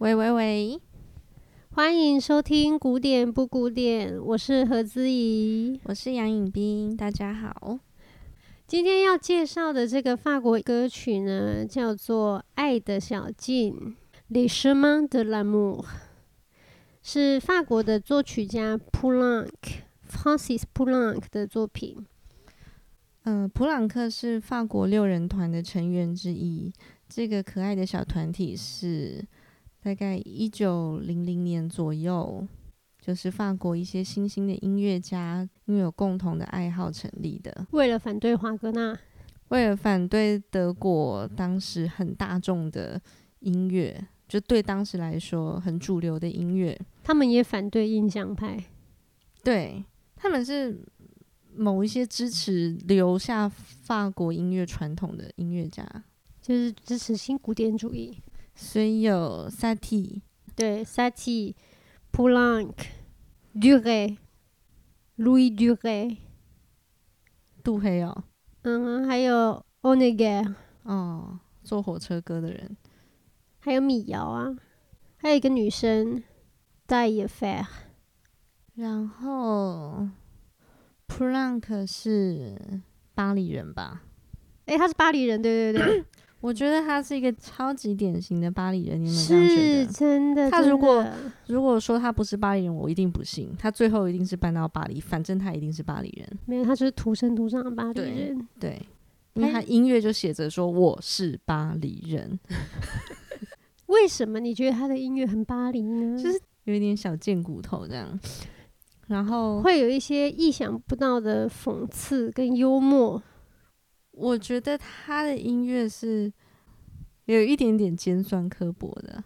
喂喂喂，欢迎收听古典不古典，我是何姿怡，我是杨颖冰，大家好。今天要介绍的这个法国歌曲呢，叫做《爱的小径》（Les Chemins de l'Amour），是法国的作曲家普朗克 （Francis Poulenc） 的作品。嗯、呃，普朗克是法国六人团的成员之一。这个可爱的小团体是。大概一九零零年左右，就是法国一些新兴的音乐家因为有共同的爱好成立的。为了反对华格纳，为了反对德国当时很大众的音乐，就对当时来说很主流的音乐，他们也反对印象派。对，他们是某一些支持留下法国音乐传统的音乐家，就是支持新古典主义。所以有 Sati，，对，萨提、普朗克、杜黑哦，嗯，还有欧内盖，哦，坐火车歌的人，还有米瑶啊，还有一个女生。戴也菲，然后 plank 是巴黎人吧？诶，他是巴黎人，对对对。我觉得他是一个超级典型的巴黎人，你们这样觉得？是真的。他如果如果说他不是巴黎人，我一定不信。他最后一定是搬到巴黎，反正他一定是巴黎人。没有，他就是土生土长的巴黎人。对，对，因为他音乐就写着说我是巴黎人。为什么你觉得他的音乐很巴黎呢？就是有一点小贱骨头这样，然后会有一些意想不到的讽刺跟幽默。我觉得他的音乐是有一点点尖酸刻薄的，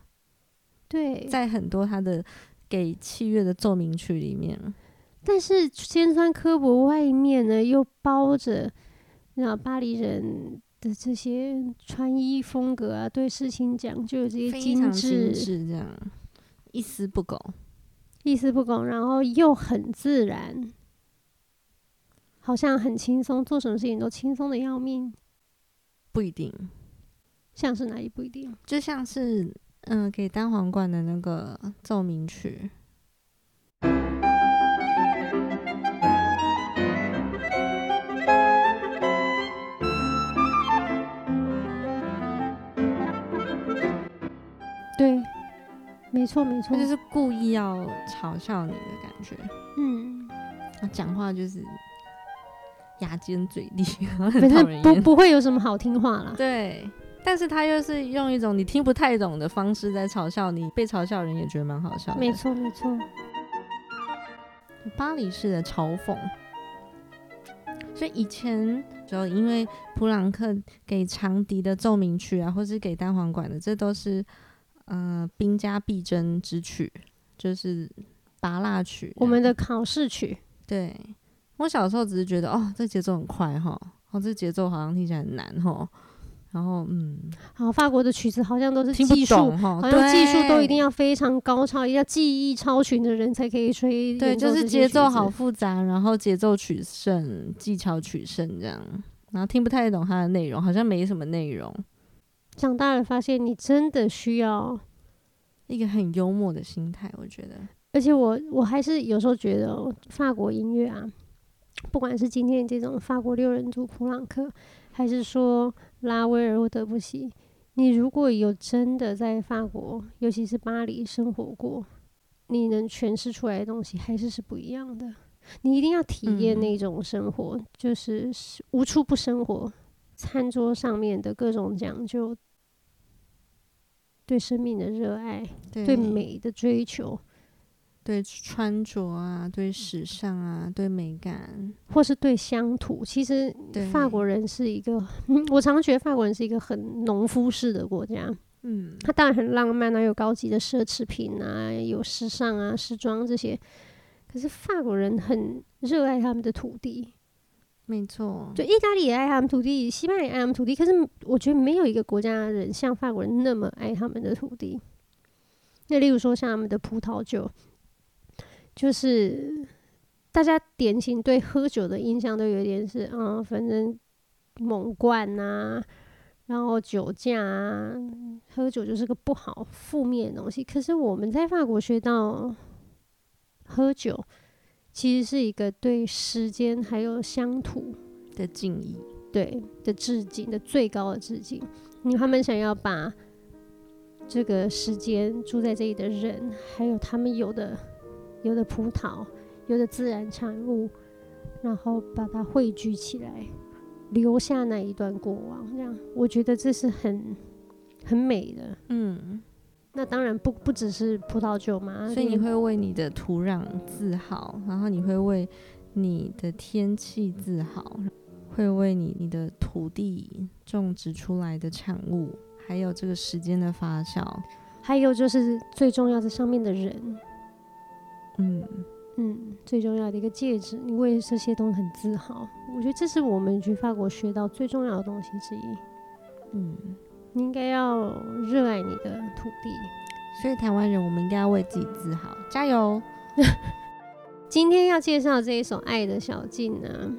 对，在很多他的给器乐的奏鸣曲里面，但是尖酸刻薄外面呢，又包着那巴黎人的这些穿衣风格啊，对事情讲究这些精致，这样一丝不苟，一丝不苟，然后又很自然。好像很轻松，做什么事情都轻松的要命。不一定，像是哪里不一定？就像是嗯、呃，给单簧管的那个奏鸣曲。对，没错没错，就是故意要嘲笑你的感觉。嗯，他讲话就是。牙尖嘴利，反正不不会有什么好听话了。对，但是他又是用一种你听不太懂的方式在嘲笑你，被嘲笑人也觉得蛮好笑的。没错，没错。巴黎式的嘲讽，所以以前就因为普朗克给长笛的奏鸣曲啊，或是给单簧管的，这都是呃兵家必争之曲，就是拔蜡曲，我们的考试曲。对。我小时候只是觉得，哦，这节奏很快哈，哦，这节奏好像听起来很难哈，然后嗯，好，法国的曲子好像都是技术哈，好像技术都一定要非常高超，要技艺超群的人才可以吹。对，就是节奏好复杂，然后节奏取胜，技巧取胜这样，然后听不太懂它的内容，好像没什么内容。长大了发现，你真的需要一个很幽默的心态，我觉得。而且我我还是有时候觉得法国音乐啊。不管是今天这种法国六人组普朗克，还是说拉威尔或德布西，你如果有真的在法国，尤其是巴黎生活过，你能诠释出来的东西还是是不一样的。你一定要体验那种生活，嗯、就是无处不生活，餐桌上面的各种讲究，对生命的热爱，对，对美的追求。对穿着啊，对时尚啊，对美感，或是对乡土。其实法国人是一个，我常常觉得法国人是一个很农夫式的国家。嗯，他当然很浪漫啊，有高级的奢侈品啊，有时尚啊，时装这些。可是法国人很热爱他们的土地。没错，就意大利也爱他们土地，西班牙也爱他们土地。可是我觉得没有一个国家的人像法国人那么爱他们的土地。那例如说像他们的葡萄酒。就是大家典型对喝酒的印象都有点是，嗯，反正猛灌呐，然后酒驾啊，喝酒就是个不好、负面的东西。可是我们在法国学到，喝酒其实是一个对时间还有乡土的敬意，对的致敬的最高的致敬。因为他们想要把这个时间住在这里的人，还有他们有的有的葡萄、有的自然产物，然后把它汇聚起来。留下那一段过往，这样我觉得这是很很美的。嗯，那当然不不只是葡萄酒嘛，所以你会为你的土壤自豪，然后你会为你的天气自豪，会为你你的土地种植出来的产物，还有这个时间的发酵，还有就是最重要的上面的人，嗯。嗯，最重要的一个戒指，你为这些东西很自豪。我觉得这是我们去法国学到最重要的东西之一。嗯，你应该要热爱你的土地。所以台湾人，我们应该要为自己自豪，加油！今天要介绍这一首《爱的小径》呢，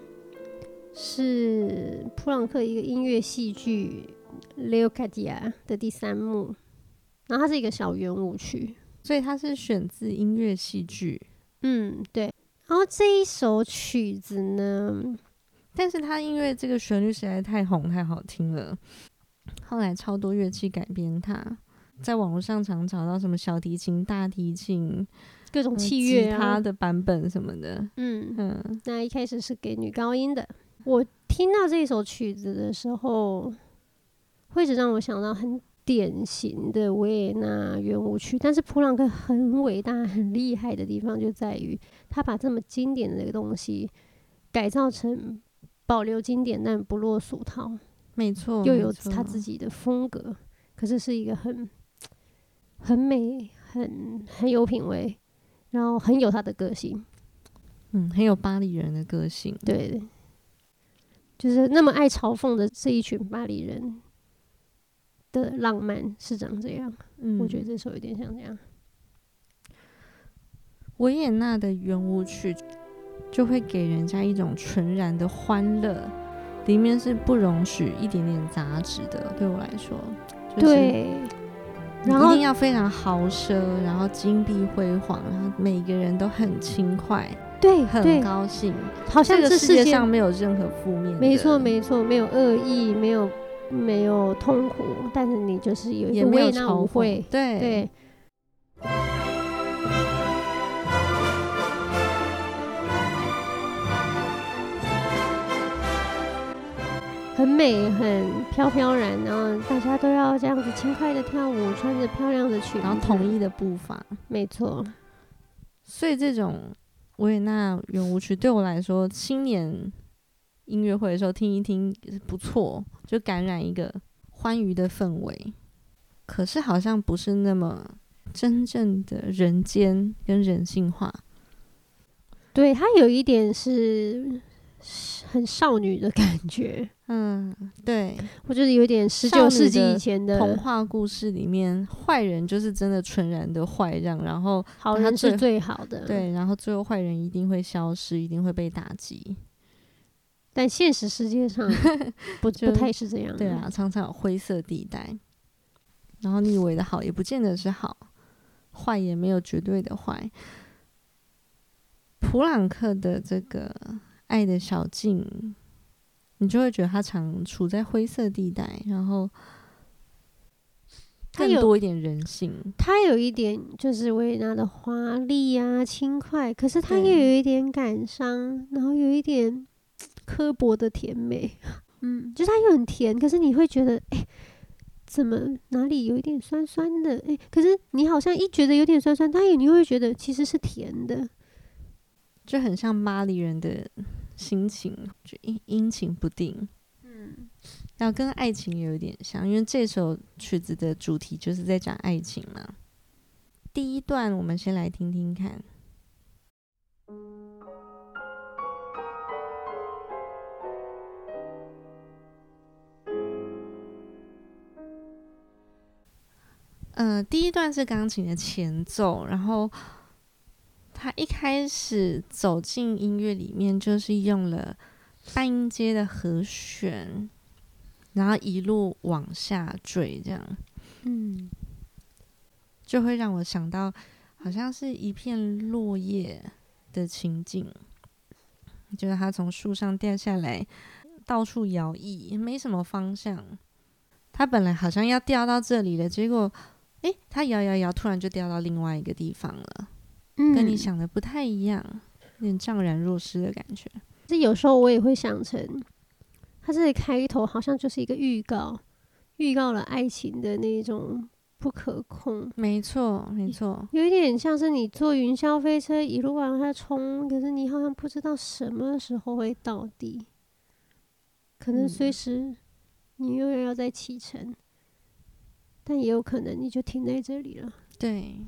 是普朗克一个音乐戏剧《Leocadia》的第三幕，然后它是一个小圆舞曲，所以它是选自音乐戏剧。嗯，对。然后这一首曲子呢，但是它因为这个旋律实在太红太好听了，后来超多乐器改编它，在网络上常找到什么小提琴、大提琴、各种器乐、啊、它的版本什么的。嗯嗯。那一开始是给女高音的。我听到这首曲子的时候，会一直让我想到很。典型的维也纳圆舞曲，但是普朗克很伟大、很厉害的地方就在于，他把这么经典的一个东西改造成保留经典但不落俗套，没错，又有他自己的风格，可是是一个很很美、很很有品味，然后很有他的个性，嗯，很有巴黎人的个性，对，就是那么爱嘲讽的这一群巴黎人。的浪漫是长这样，嗯，我觉得这首有点像这样。维也纳的圆舞曲就会给人家一种纯然的欢乐，里面是不容许一点点杂质的。对我来说，就是、对，然后一定要非常豪奢，然后金碧辉煌，然后每个人都很轻快，对，很高兴，好像这世界上没有任何负面。没错，没错，没有恶意，没有。没有痛苦，但是你就是有一个维也纳舞会，对。对，很美，很飘飘然，然后大家都要这样子轻快的跳舞，穿着漂亮的裙子，然后统一的步伐，没错。所以这种维也纳圆舞曲对我来说，新年。音乐会的时候听一听不错，就感染一个欢愉的氛围。可是好像不是那么真正的人间跟人性化。对，它有一点是很少女的感觉。嗯，对，我觉得有点十九世纪以前的童话故事里面，坏人就是真的纯然的坏让，然后好人是最好的。对，然后最后坏人一定会消失，一定会被打击。但现实世界上 不不太是这样，对啊，常常有灰色地带。然后你以为的好，也不见得是好；坏也没有绝对的坏。普朗克的这个爱的小径，你就会觉得他常处在灰色地带，然后更多一点人性。他有一点就是维也纳的华丽啊、轻快，可是他又有一点感伤，然后有一点。刻薄的甜美，嗯，就是它又很甜，可是你会觉得，哎、欸，怎么哪里有一点酸酸的？哎、欸，可是你好像一觉得有点酸酸，但也你会觉得其实是甜的，就很像巴黎人的心情，就阴阴晴不定，嗯，然后跟爱情有一点像，因为这首曲子的主题就是在讲爱情嘛。第一段我们先来听听看。呃，第一段是钢琴的前奏，然后他一开始走进音乐里面，就是用了半音阶的和弦，然后一路往下坠，这样，嗯，就会让我想到，好像是一片落叶的情景，就是他从树上掉下来，到处摇曳，没什么方向。他本来好像要掉到这里的，结果，诶，它摇摇摇，突然就掉到另外一个地方了，嗯，跟你想的不太一样，有点怅然若失的感觉。这有时候我也会想成。它这里开头好像就是一个预告，预告了爱情的那种不可控。没错，没错，有一点像是你坐云霄飞车一路往下冲，可是你好像不知道什么时候会到底，可能随时你又要再启程，嗯，但也有可能你就停在这里了。对。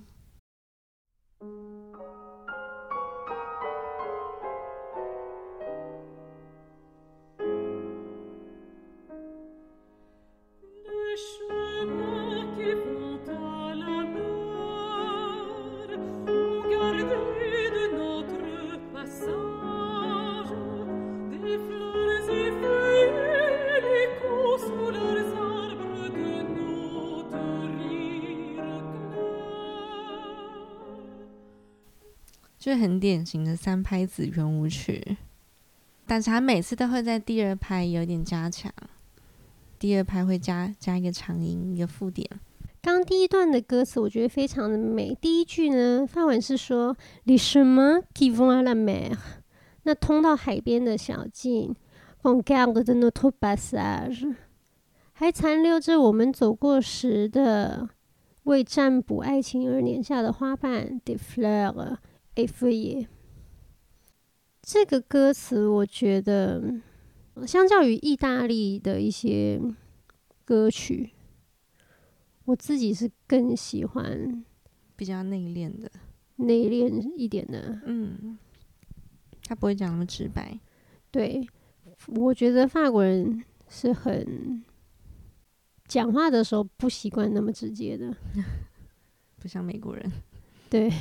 很典型的三拍子圆舞曲，但是他每次都会在第二拍有点加强，第二拍会加加一个长音，一个附点。刚第一段的歌词我觉得非常的美，第一句呢，法文是说 Les chemins qui vont à la mer，那通到海边的小径，on garde notre passage，还残留着我们走过时的为占卜爱情而 ନିର୍ 下的花瓣 d e f l e u r。F 这个歌词，我觉得相较于意大利的一些歌曲，我自己是更喜欢比较内敛的、内敛一点的。嗯，他不会讲那么直白。对，我觉得法国人是很讲话的时候不习惯那么直接的，不像美国人。对。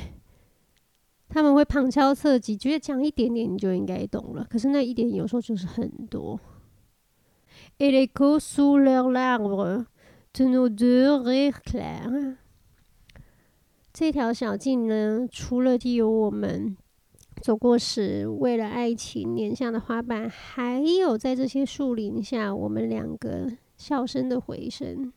他们会旁敲侧击，觉得讲一点点你就应该懂了。可是那一点有时候就是很多。这条小径呢，除了有我们走过时为了爱情碾下的花瓣，还有在这些树林下我们两个笑声的回声。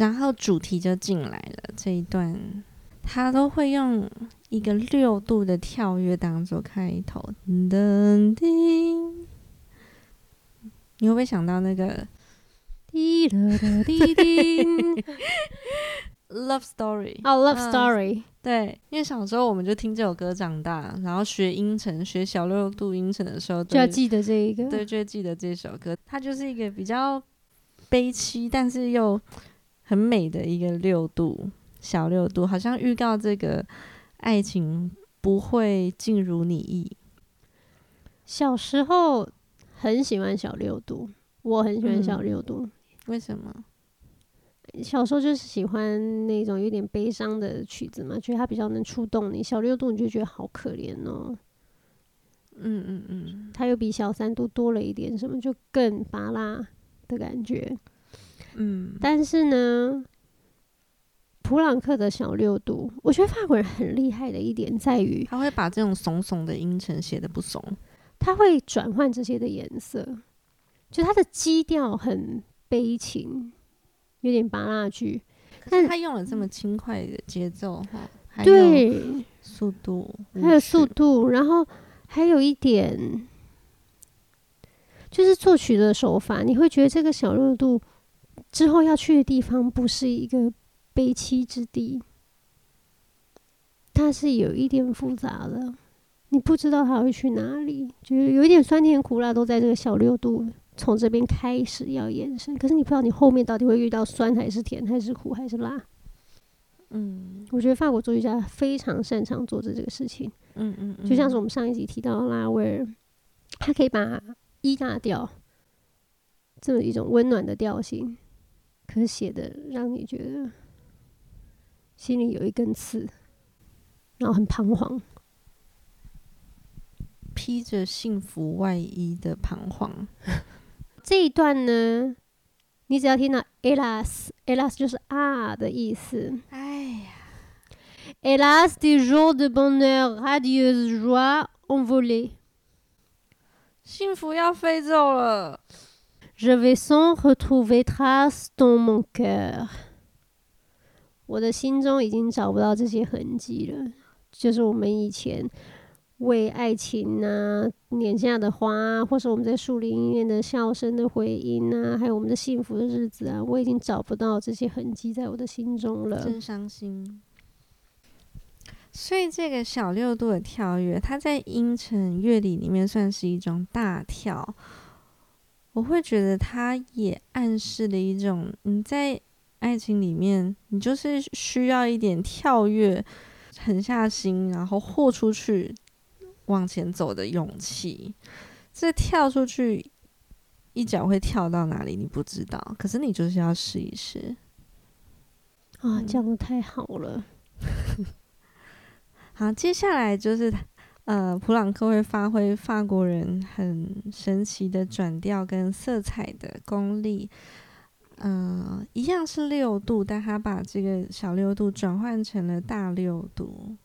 然后主题就进来了，这一段他都会用一个六度的跳跃当做开头。噔叮，你会不会想到那个滴答答滴叮？Love Story 哦、oh，Love Story、uh, 对，因为小时候我们就听这首歌长大，然后学音程、学小六度音程的时候，就要记得这一个，对，就会记得这首歌。它就是一个比较悲凄，但是又很美的一个六度，小六度，好像预告这个爱情不会尽如你意。小时候很喜欢小六度，我很喜欢小六度。嗯，为什么？小时候就是喜欢那种有点悲伤的曲子嘛，觉得它比较能触动你。小六度你就觉得好可怜哦。嗯嗯嗯，它又比小三度多了一点什么，就更拔拉的感觉。嗯，但是呢，普朗克的小六度，我觉得法国人很厉害的一点在于，他会把这种怂怂的音程写的不怂，他会转换这些的颜色，就他的基调很悲情，有点巴拉剧，但是他用了这么轻快的节奏哈，对，速度还有速度，然后还有一点就是作曲的手法，你会觉得这个小六度。之后要去的地方不是一个悲戚之地，它是有一点复杂的，你不知道它会去哪里，就是有一点酸甜苦辣都在这个小六度从这边开始要延伸，可是你不知道你后面到底会遇到酸还是甜还是苦还是辣。嗯，我觉得法国作曲家非常擅长做这这个事情。嗯嗯，嗯，就像是我们上一集提到的拉威尔，他可以把一大调这么一种温暖的调性，可是写的让你觉得心里有一根刺，然后很彷徨，披着幸福外衣的彷徨。这一段呢，你只要听到 Hélas，Hélas 就是啊的意思。哎呀，Hélas des jours de bonheur, radieuse joie envolée，幸福要飞走了。Je vais sans retrouver trace dans mon cœur，我的心中已经找不到这些痕迹了。就是我们以前。为爱情啊，碾下的花啊，或是我们在树林里面的笑声的回音啊，还有我们的幸福的日子啊，我已经找不到这些痕迹在我的心中了。真伤心。所以这个小六度的跳跃，它在阴沉乐理里面算是一种大跳。我会觉得它也暗示了一种你在爱情里面，你就是需要一点跳跃，狠下心，然后豁出去。往前走的勇气，这跳出去一脚会跳到哪里？你不知道，可是你就是要试一试。啊，讲的太好了。好，接下来就是呃，普朗克会发挥法国人很神奇的转调跟色彩的功力。嗯、呃，一样是六度，但他把这个小六度转换成了大六度。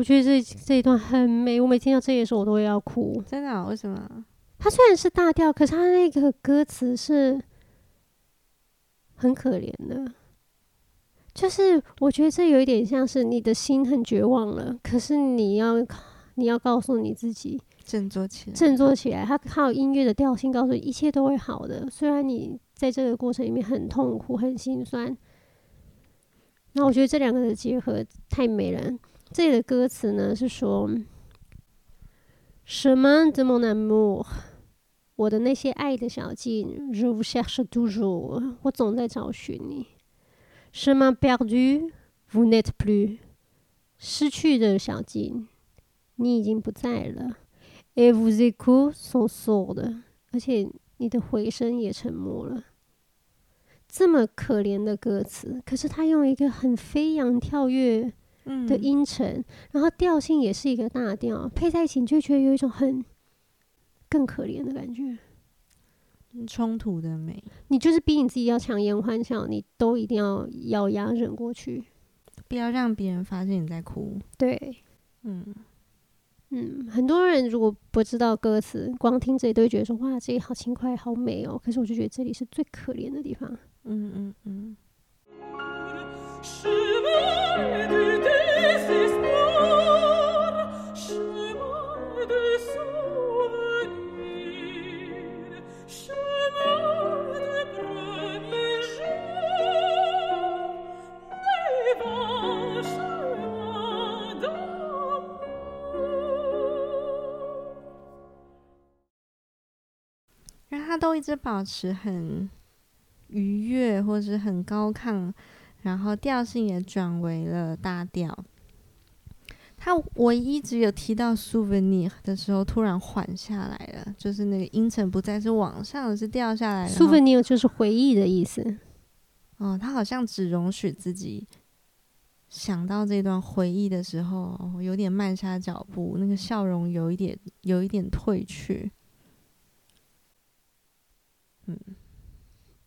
我觉得这这一段很美，我每听到这里的时候，我都会要哭。真的啊？为什么？它虽然是大调，可是它那个歌词是很可怜的。就是我觉得这有一点像是你的心很绝望了，可是你要你要告诉你自己振作起来，振作起来。它靠音乐的调性告诉你一切都会好的，虽然你在这个过程里面很痛苦、很心酸。那我觉得这两个的结合太美了。这里的歌词呢是说：“Chemin de mon amour，我的那些爱的小径，je vous cherche toujours，我总在找寻你。Chemin perdu，vous n'êtes plus，失去的小径，你已经不在了。Et vos échos sont sourds，而且你的回声也沉默了。这么可怜的歌词，可是他用一个很飞扬跳跃。”的阴沉，然后调性也是一个大调，配在一起你就觉得有一种很更可怜的感觉，冲突的美。你就是逼你自己要强颜欢笑，你都一定要咬牙忍过去，不要让别人发现你在哭。对，嗯嗯，很多人如果不知道歌词，光听这里都会觉得说哇，这里好轻快，好美哦。可是我就觉得这里是最可怜的地方。嗯嗯嗯。他都一直保持很愉悦，或是很高亢，然后调性也转为了大调。他我一直有提到 souvenir 的时候，突然缓下来了，就是那个音程不再是往上，是掉下来了。souvenir 就是回忆的意思。哦，他好像只容许自己想到这段回忆的时候，有点慢下脚步，那个笑容有一点，有一点褪去。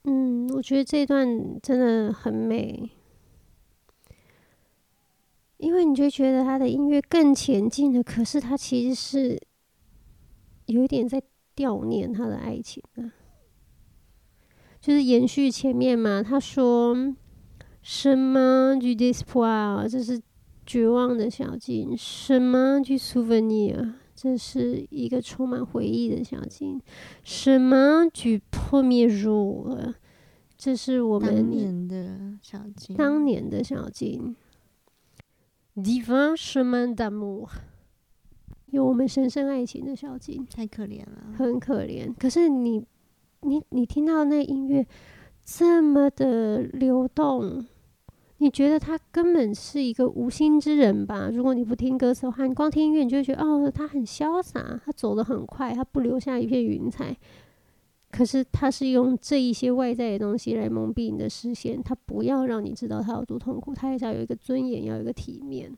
嗯，我觉得这段真的很美，因为你就觉得他的音乐更前进了，可是他其实是有一点在悼念他的爱情啊，就是延续前面嘛。他说：“Chemin du désespoir，这是绝望的小径；Chemin du souvenir，这这是一个充满回忆的小径。Chemin du premier jour，这是我们当年的小径。当年的小径。Divin chemin d'amour，有我们神圣爱情的小径。太可怜了，很可怜。可是你，你，你听到那音乐这么的流动。你觉得他根本是一个无心之人吧？如果你不听歌词的话，你光听音乐，你就会觉得哦，他很潇洒，他走得很快，他不留下一片云彩。可是他是用这一些外在的东西来蒙蔽你的视线，他不要让你知道他有多痛苦，他还是要有一个尊严，要有一个体面。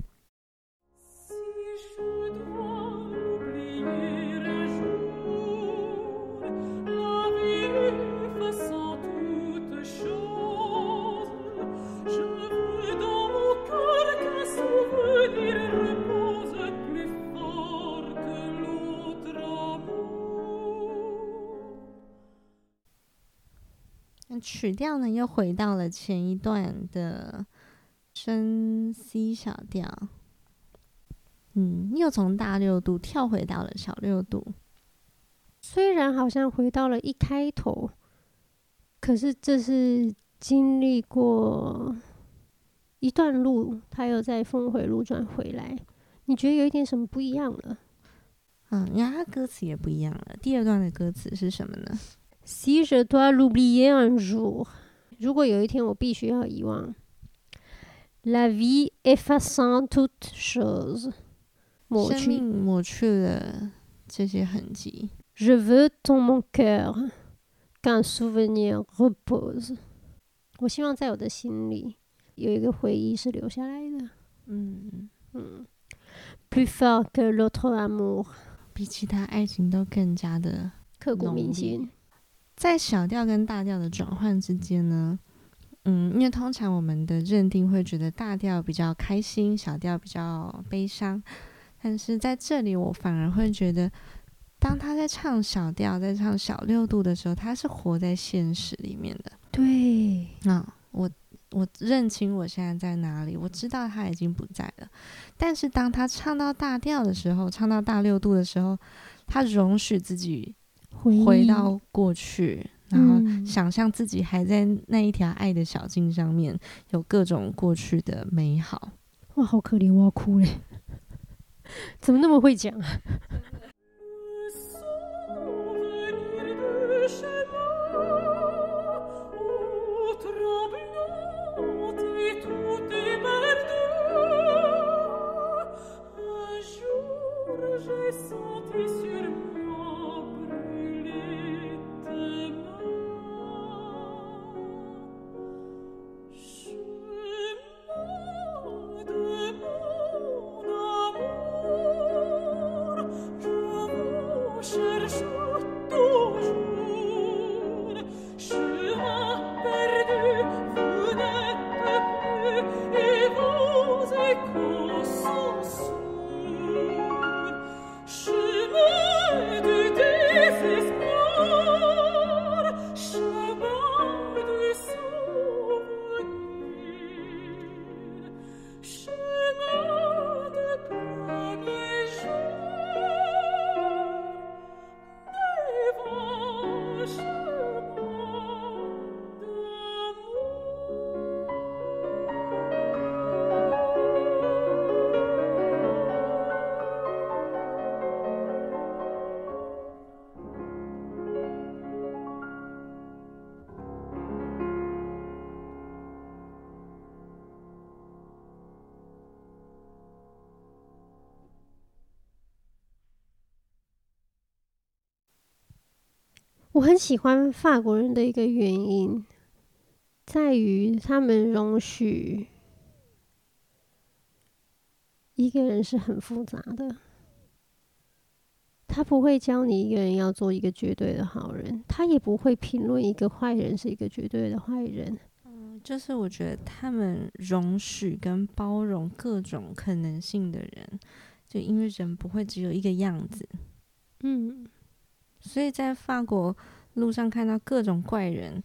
曲调呢，又回到了前一段的升 C 小调，嗯，又从大六度跳回到了小六度。虽然好像回到了一开头，可是这是经历过一段路，他又在峰回路转回来。你觉得有一点什么不一样了？嗯，因为他歌词也不一样了。第二段的歌词是什么呢 ？Si je dois l'oublier un jour，如果有一天我必须要遗忘，La vie effaçant toute chose，抹去，生命抹去了这些痕迹。Je veux dans mon cœur qu'un souvenir repose，我希望在我的心里有一个回忆是留下来的。嗯嗯，Plus fort que l'autre amour，比其他爱情都更加的刻骨铭心。 在小调跟大调的转换之间呢，嗯，因为通常我们的认定会觉得大调比较开心，小调比较悲伤。但是在这里，我反而会觉得，当他在唱小调，在唱小六度的时候，他是活在现实里面的。对，那、嗯、我我认清我现在在哪里，我知道他已经不在了。但是当他唱到大调的时候，唱到大六度的时候，他容许自己。回到过去，然后想象自己还在那一条爱的小径上面，有各种过去的美好。哇，好可怜，我要哭嘞！怎么那么会讲啊？我很喜欢法国人的一个原因，在于他们容许一个人是很复杂的。他不会教你一个人要做一个绝对的好人，他也不会评论一个坏人是一个绝对的坏人。嗯，就是我觉得他们容许跟包容各种可能性的人，就因为人不会只有一个样子。嗯。所以在法国路上看到各种怪人，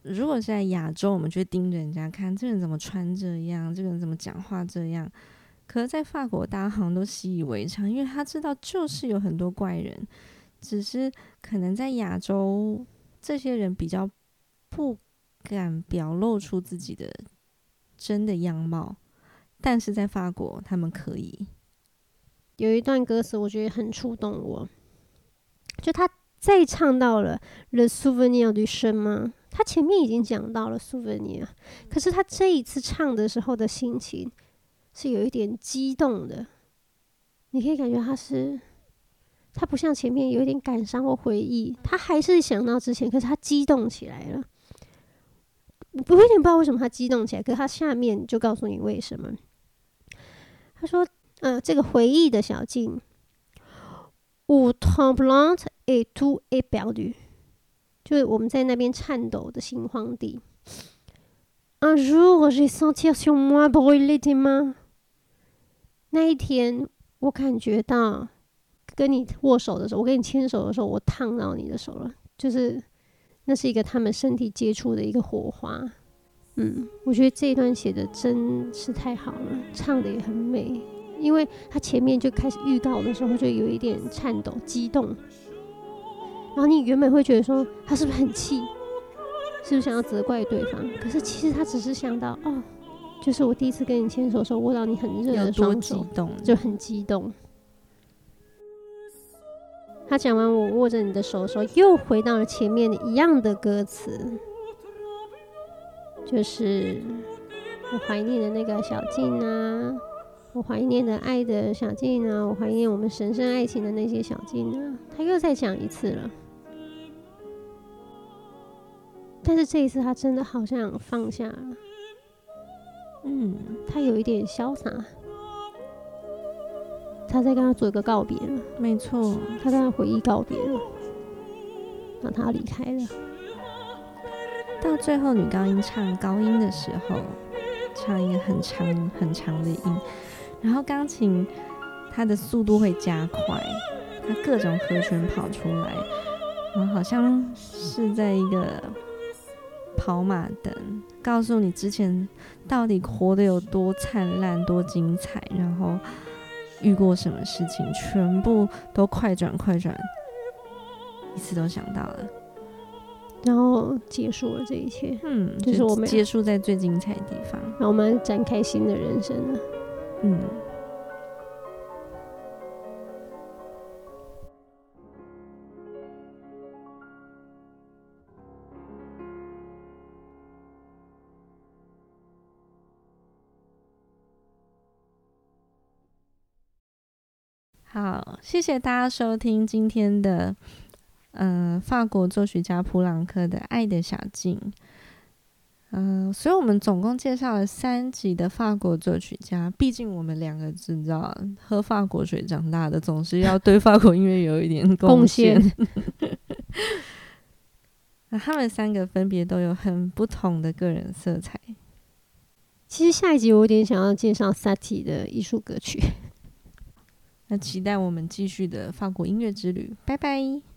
如果是在亚洲，我们就会盯着人家看，这个人怎么穿这样，这个人怎么讲话这样。可是，在法国，大家好像都习以为常，因为他知道就是有很多怪人，只是可能在亚洲，这些人比较不敢表露出自己的真的样貌，但是在法国，他们可以。有一段歌词，我觉得很触动我，就他再唱到了 The souvenir du chemin，他前面已经讲到了 souvenir，可是他这一次唱的时候的心情。是有一点激动的，你可以感觉他是，他不像前面有一点感伤或回忆，他还是想到之前，可是他激动起来了。我有点不知道为什么他激动起来，可是他下面就告诉你为什么。他说：“嗯、呃，这个回忆的小径 O tremblante et tout est perdu，就是我们在那边颤抖的心慌地。Un jour j'ai senti sur moi brûler tes mains。”那一天，我感觉到跟你握手的时候，我跟你牵手的时候，我烫到你的手了。就是那是一个他们身体接触的一个火花。嗯，我觉得这一段写的真是太好了，唱的也很美。因为他前面就开始预告的时候，就有一点颤抖、激动。然后你原本会觉得说他是不是很气，是不是想要责怪对方？可是其实他只是想到哦。就是我第一次跟你牵手的时候，握到你很热的双手，就很激动。他讲完我握着你的手的时候，又回到了前面一样的歌词，就是我怀念的那个小静啊，我怀念的爱的小径啊，我怀念我们神圣爱情的那些小径啊。他又再讲一次了，但是这一次他真的好像放下了。嗯，他有一点潇洒，他在跟他做一个告别了。没错，他跟他回忆告别了，那他离开了。到最后，女高音唱高音的时候，唱一个很长很长的音，然后钢琴它的速度会加快，它各种和弦跑出来，然后好像是在一个。跑马灯告诉你之前到底活得有多灿烂、多精彩，然后遇过什么事情，全部都快转快转，一次都想到了，然后结束了这一切。嗯，就是我们结束在最精彩的地方，然后我们展开新的人生了。嗯。好，谢谢大家收听今天的，嗯、法国作曲家普朗克的《爱的小径》。嗯、呃，所以我们总共介绍了三集的法国作曲家。毕竟我们两个知道喝法国水长大的，总是要对法国音乐有一点 贡献。那他们三个分别都有很不同的个人色彩。其实下一集我有点想要介绍萨提的艺术歌曲。那期待我们继续的法国音乐之旅，拜拜。